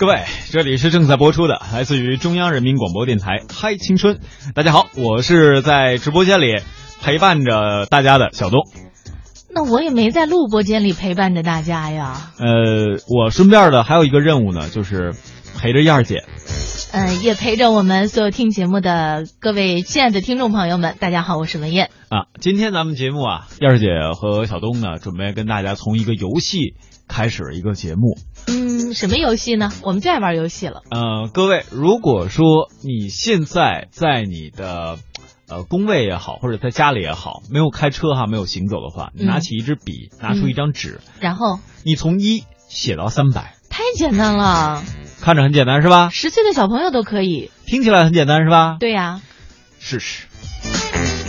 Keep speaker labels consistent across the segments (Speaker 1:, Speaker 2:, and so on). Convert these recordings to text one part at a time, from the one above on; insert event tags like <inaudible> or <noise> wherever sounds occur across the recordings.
Speaker 1: 各位，这里是正在播出的，来自于中央人民广播电台《嗨青春》。大家好，我是在直播间里陪伴着大家的小东。
Speaker 2: 那我也没在录播间里陪伴着大家呀。
Speaker 1: 呃，我顺便的还有一个任务呢，就是陪着燕儿姐。
Speaker 2: 嗯，也陪着我们所有听节目的各位亲爱的听众朋友们。大家好，我是文燕
Speaker 1: 啊。今天咱们节目啊，燕儿姐和小东呢，准备跟大家从一个游戏开始一个节目。
Speaker 2: 嗯，什么游戏呢？我们最爱玩游戏了。
Speaker 1: 呃，各位，如果说你现在在你的呃工位也好，或者在家里也好，没有开车哈，没有行走的话，你拿起一支笔，拿出一张纸，
Speaker 2: 然后
Speaker 1: 你从一写到三百，
Speaker 2: 太简单了。
Speaker 1: 看着很简单是吧？
Speaker 2: 十岁的小朋友都可以。
Speaker 1: 听起来很简单是吧？
Speaker 2: 对呀。
Speaker 1: 试试。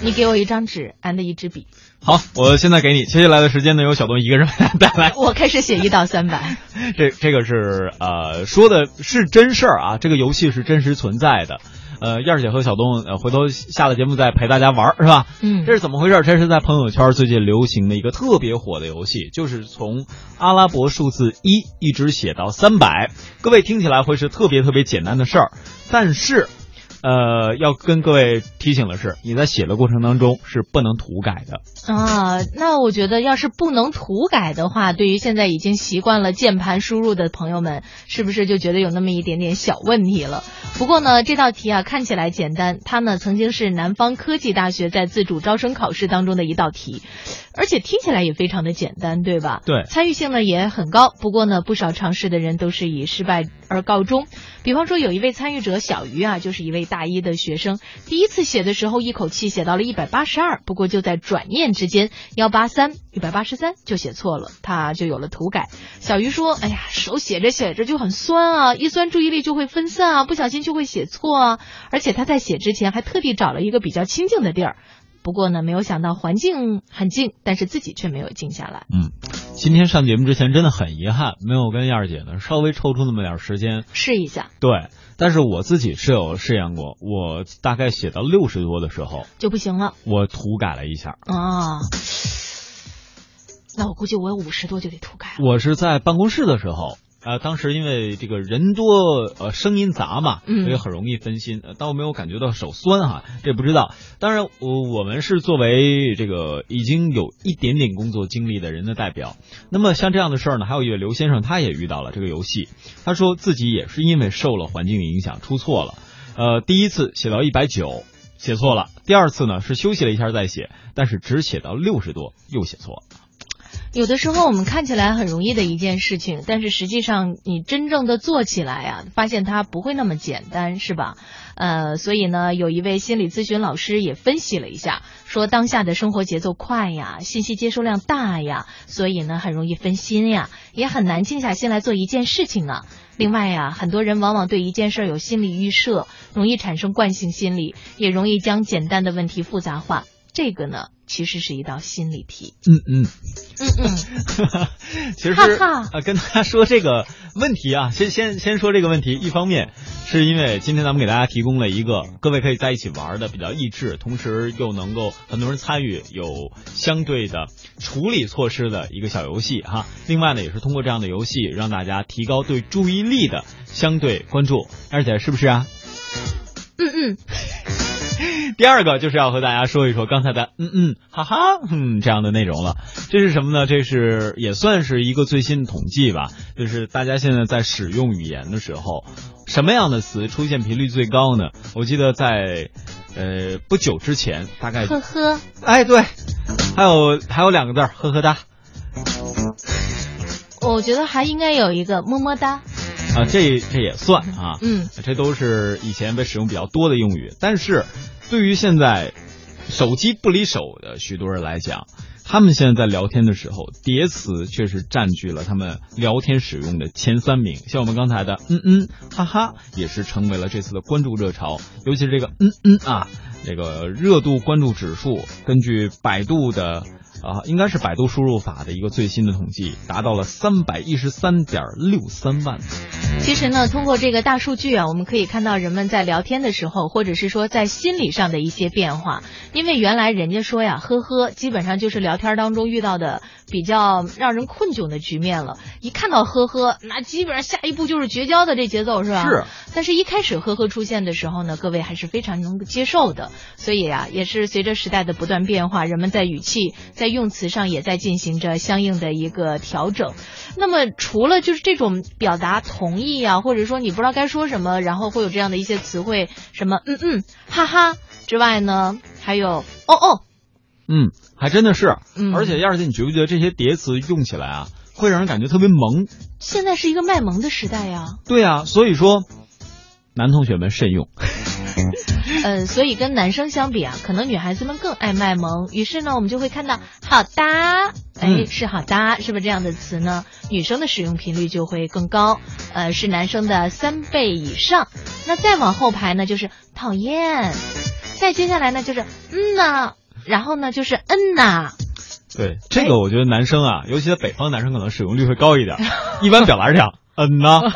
Speaker 2: 你给我一张纸，and 一支笔。
Speaker 1: 好，我现在给你。接下来的时间呢，由小东一个人带来。<laughs>
Speaker 2: 我开始写一到三百。<laughs>
Speaker 1: 这这个是呃说的是真事儿啊，这个游戏是真实存在的。呃，燕儿姐和小东，呃，回头下了节目再陪大家玩，是吧？
Speaker 2: 嗯，
Speaker 1: 这是怎么回事？这是在朋友圈最近流行的一个特别火的游戏，就是从阿拉伯数字一一直写到三百。各位听起来会是特别特别简单的事儿，但是。呃，要跟各位提醒的是，你在写的过程当中是不能涂改的
Speaker 2: 啊。那我觉得，要是不能涂改的话，对于现在已经习惯了键盘输入的朋友们，是不是就觉得有那么一点点小问题了？不过呢，这道题啊看起来简单，它呢曾经是南方科技大学在自主招生考试当中的一道题，而且听起来也非常的简单，对吧？
Speaker 1: 对，
Speaker 2: 参与性呢也很高。不过呢，不少尝试的人都是以失败而告终。比方说，有一位参与者小鱼啊，就是一位大一的学生，第一次写的时候一口气写到了一百八十二，不过就在转念之间，幺八三一百八十三就写错了，他就有了涂改。小鱼说：“哎呀，手写着写着就很酸啊，一酸注意力就会分散啊，不小心就会写错啊。而且他在写之前还特地找了一个比较清静的地儿。”不过呢，没有想到环境很静，但是自己却没有静下来。
Speaker 1: 嗯，今天上节目之前真的很遗憾，没有跟燕儿姐呢稍微抽出那么点时间
Speaker 2: 试一下。
Speaker 1: 对，但是我自己是有试验过，我大概写到六十多的时候
Speaker 2: 就不行了，
Speaker 1: 我涂改了一下。
Speaker 2: 啊，那我估计我有五十多就得涂改。
Speaker 1: 我是在办公室的时候。啊，当时因为这个人多，呃，声音杂嘛，所以很容易分心。但我没有感觉到手酸哈，这不知道。当然，我我们是作为这个已经有一点点工作经历的人的代表。那么像这样的事儿呢，还有一位刘先生，他也遇到了这个游戏。他说自己也是因为受了环境影响出错了。呃，第一次写到一百九，写错了；第二次呢是休息了一下再写，但是只写到六十多，又写错了。
Speaker 2: 有的时候我们看起来很容易的一件事情，但是实际上你真正的做起来啊，发现它不会那么简单，是吧？呃，所以呢，有一位心理咨询老师也分析了一下，说当下的生活节奏快呀，信息接收量大呀，所以呢很容易分心呀，也很难静下心来做一件事情啊。另外呀，很多人往往对一件事有心理预设，容易产生惯性心理，也容易将简单的问题复杂化。这个呢，其实是一道心理题。
Speaker 1: 嗯嗯
Speaker 2: 嗯嗯，<laughs>
Speaker 1: 其实啊，跟大家说这个问题啊，先先先说这个问题。一方面是因为今天咱们给大家提供了一个各位可以在一起玩的比较益智，同时又能够很多人参与，有相对的处理措施的一个小游戏哈。另外呢，也是通过这样的游戏让大家提高对注意力的相对关注，而且是不是啊？
Speaker 2: 嗯嗯。
Speaker 1: 第二个就是要和大家说一说刚才的嗯嗯哈哈嗯这样的内容了。这是什么呢？这是也算是一个最新的统计吧。就是大家现在在使用语言的时候，什么样的词出现频率最高呢？我记得在呃不久之前，大概
Speaker 2: 呵呵，
Speaker 1: 哎对，还有还有两个字呵呵哒。
Speaker 2: 我觉得还应该有一个么么哒。
Speaker 1: 啊，这这也算啊，
Speaker 2: 嗯，
Speaker 1: 这都是以前被使用比较多的用语。但是，对于现在手机不离手的许多人来讲，他们现在在聊天的时候，叠词却是占据了他们聊天使用的前三名。像我们刚才的嗯嗯哈哈，也是成为了这次的关注热潮。尤其是这个嗯嗯啊，这个热度关注指数，根据百度的。啊，应该是百度输入法的一个最新的统计，达到了三百一十三点六三万。
Speaker 2: 其实呢，通过这个大数据啊，我们可以看到人们在聊天的时候，或者是说在心理上的一些变化。因为原来人家说呀，呵呵，基本上就是聊天当中遇到的比较让人困窘的局面了。一看到呵呵，那基本上下一步就是绝交的这节奏是吧？
Speaker 1: 是。
Speaker 2: 但是一开始呵呵出现的时候呢，各位还是非常能够接受的。所以啊，也是随着时代的不断变化，人们在语气、在用词上也在进行着相应的一个调整。那么除了就是这种表达同意啊，或者说你不知道该说什么，然后会有这样的一些词汇，什么嗯嗯哈哈之外呢，还有哦哦，
Speaker 1: 嗯，还真的是，而且燕儿姐，你觉不觉得这些叠词用起来啊，会让人感觉特别萌？
Speaker 2: 现在是一个卖萌的时代呀。
Speaker 1: 对呀，所以说，男同学们慎用。<laughs>
Speaker 2: 嗯，所以跟男生相比啊，可能女孩子们更爱卖萌。于是呢，我们就会看到好哒，哎，是好哒，是不是这样的词呢？女生的使用频率就会更高，呃，是男生的三倍以上。那再往后排呢，就是讨厌，再接下来呢就是嗯呐，然后呢就是嗯呐。
Speaker 1: 对，这个我觉得男生啊，尤其在北方男生可能使用率会高一点，<laughs> 一般表达是这样，嗯呐。<laughs>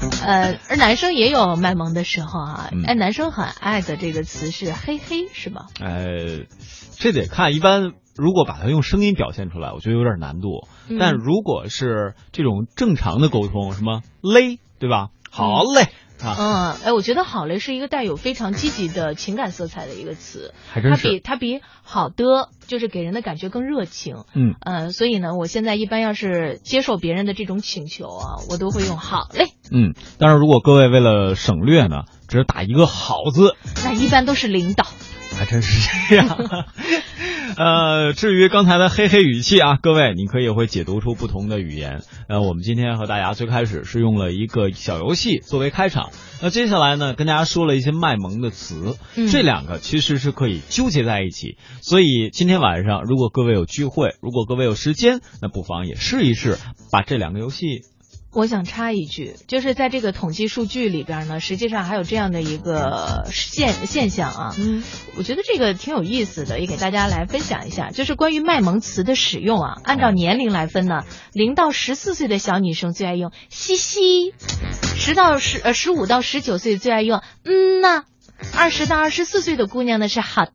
Speaker 1: <laughs>
Speaker 2: 呃，而男生也有卖萌的时候啊，哎，男生很爱的这个词是嘿嘿，是吧？
Speaker 1: 呃，这得看，一般如果把它用声音表现出来，我觉得有点难度。但如果是这种正常的沟通，什么嘞，对吧？好嘞。
Speaker 2: 嗯，哎，我觉得好嘞是一个带有非常积极的情感色彩的一个词，
Speaker 1: 还真
Speaker 2: 是。它比它比好的就是给人的感觉更热情。
Speaker 1: 嗯，
Speaker 2: 呃，所以呢，我现在一般要是接受别人的这种请求啊，我都会用好嘞。
Speaker 1: 嗯，但是，如果各位为了省略呢，只打一个好字，
Speaker 2: 那一般都是领导。
Speaker 1: 还真是这样。<laughs> 呃，至于刚才的嘿嘿语气啊，各位你可以会解读出不同的语言。呃，我们今天和大家最开始是用了一个小游戏作为开场，那接下来呢，跟大家说了一些卖萌的词，这两个其实是可以纠结在一起。所以今天晚上，如果各位有聚会，如果各位有时间，那不妨也试一试把这两个游戏。
Speaker 2: 我想插一句，就是在这个统计数据里边呢，实际上还有这样的一个现现象啊。
Speaker 1: 嗯，
Speaker 2: 我觉得这个挺有意思的，也给大家来分享一下。就是关于卖萌词的使用啊，按照年龄来分呢，零到十四岁的小女生最爱用嘻嘻，十到十呃十五到十九岁最爱用嗯呐，二十到二十四岁的姑娘呢是好的，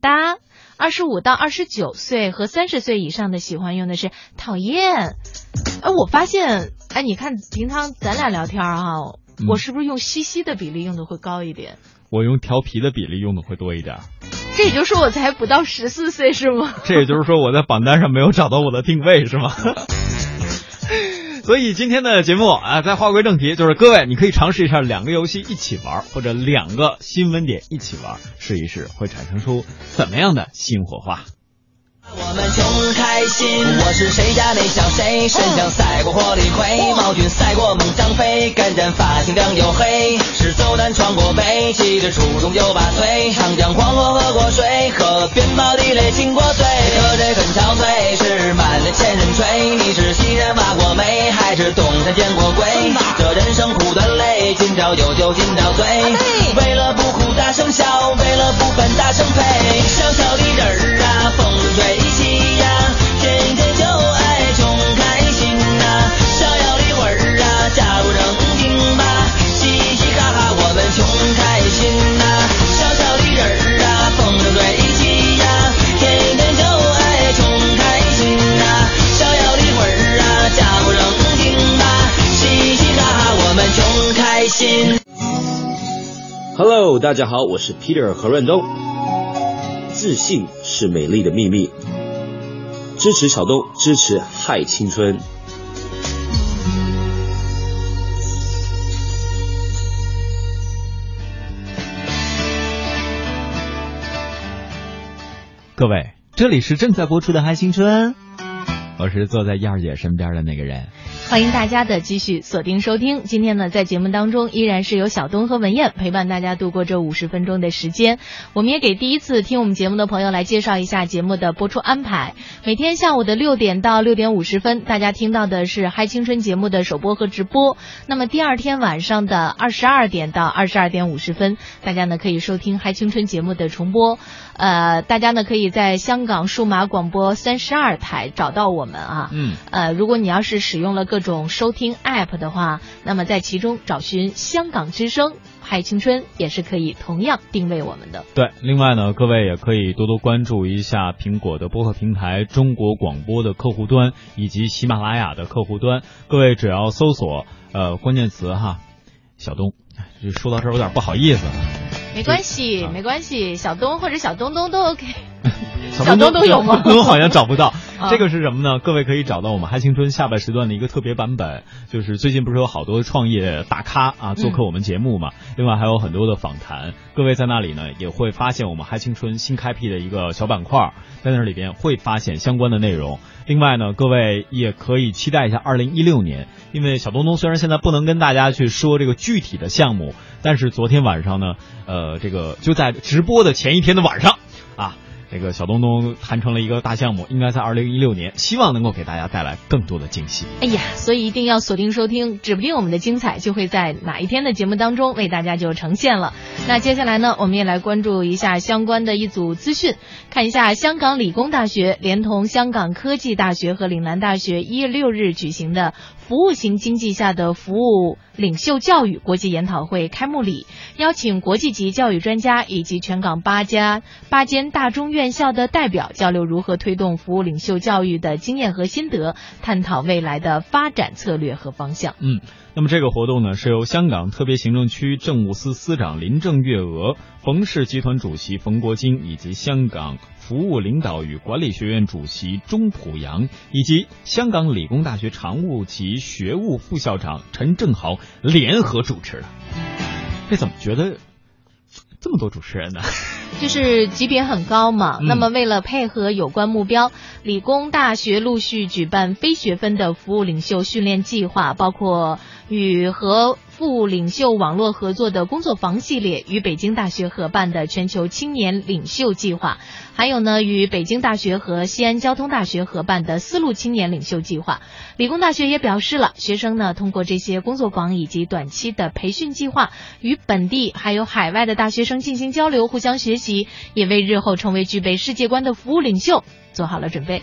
Speaker 2: 二十五到二十九岁和三十岁以上的喜欢用的是讨厌。哎，我发现。哎，你看，平常咱俩聊天哈，我是不是用嘻嘻的比例用的会高一点？
Speaker 1: 我用调皮的比例用的会多一点。
Speaker 2: 这也就是说我才不到十四岁是吗？
Speaker 1: 这也就是说我在榜单上没有找到我的定位是吗？所以今天的节目啊，再话归正题，就是各位你可以尝试一下两个游戏一起玩，或者两个新闻点一起玩，试一试会产生出怎么样的新火花。
Speaker 3: 我们穷开心，我是谁家那小谁？神将赛过火力灰，毛军赛过猛张飞，干战发型亮又黑，是走南闯过北，骑着初中九八岁，长江黄河喝过水，河边毛地雷亲过嘴，喝这很憔悴，是满脸千人吹，你是西山挖过煤，还是东山见过鬼？这人生苦短累，今朝有酒今朝醉，为了不哭大声笑，为了不烦大声呸，小小的人儿啊，
Speaker 4: Hello，大家好，我是 Peter 何润东，自信是美丽的秘密。支持小东，支持嗨青春。
Speaker 1: 各位，这里是正在播出的嗨青春，我是坐在燕儿姐身边的那个人。
Speaker 2: 欢迎大家的继续锁定收听。今天呢，在节目当中依然是由小东和文燕陪伴大家度过这五十分钟的时间。我们也给第一次听我们节目的朋友来介绍一下节目的播出安排。每天下午的六点到六点五十分，大家听到的是嗨青春节目的首播和直播。那么第二天晚上的二十二点到二十二点五十分，大家呢可以收听嗨青春节目的重播。呃，大家呢可以在香港数码广播三十二台找到我们啊。
Speaker 1: 嗯。
Speaker 2: 呃，如果你要是使用了。各种收听 App 的话，那么在其中找寻香港之声。嗨青春也是可以同样定位我们的。
Speaker 1: 对，另外呢，各位也可以多多关注一下苹果的播客平台、中国广播的客户端以及喜马拉雅的客户端。各位只要搜索呃关键词哈，小东，<laughs> 说到这儿有点不好意思。
Speaker 2: 没关系，没关系，小东或者小东东都 OK。
Speaker 1: 小
Speaker 2: 东都有吗？
Speaker 1: 东东好像找不到。<laughs> 这个是什么呢？各位可以找到我们嗨青春下半时段的一个特别版本，就是最近不是有好多创业大咖啊做客我们节目嘛？另外还有很多的访谈，各位在那里呢也会发现我们嗨青春新开辟的一个小板块，在那里边会发现相关的内容。另外呢，各位也可以期待一下二零一六年，因为小东东虽然现在不能跟大家去说这个具体的项目，但是昨天晚上呢，呃，这个就在直播的前一天的晚上啊。这个小东东谈成了一个大项目，应该在二零一六年，希望能够给大家带来更多的惊喜。
Speaker 2: 哎呀，所以一定要锁定收听，指不定我们的精彩就会在哪一天的节目当中为大家就呈现了。那接下来呢，我们也来关注一下相关的一组资讯，看一下香港理工大学连同香港科技大学和岭南大学一月六日举行的服务型经济下的服务领袖教育国际研讨会开幕礼，邀请国际级教育专家以及全港八家八间大中院。校的代表交流如何推动服务领袖教育的经验和心得，探讨未来的发展策略和方向。
Speaker 1: 嗯，那么这个活动呢，是由香港特别行政区政务司司长林郑月娥、冯氏集团主席冯国金以及香港服务领导与管理学院主席钟普阳，以及香港理工大学常务及学务副校长陈正豪联合主持的。这怎么觉得？这么多主持人呢，
Speaker 2: 就是级别很高嘛。那么为了配合有关目标，理工大学陆续举办非学分的服务领袖训练计划，包括与和。副领袖网络合作的工作坊系列，与北京大学合办的全球青年领袖计划，还有呢，与北京大学和西安交通大学合办的丝路青年领袖计划。理工大学也表示了，学生呢通过这些工作坊以及短期的培训计划，与本地还有海外的大学生进行交流，互相学习，也为日后成为具备世界观的服务领袖做好了准备。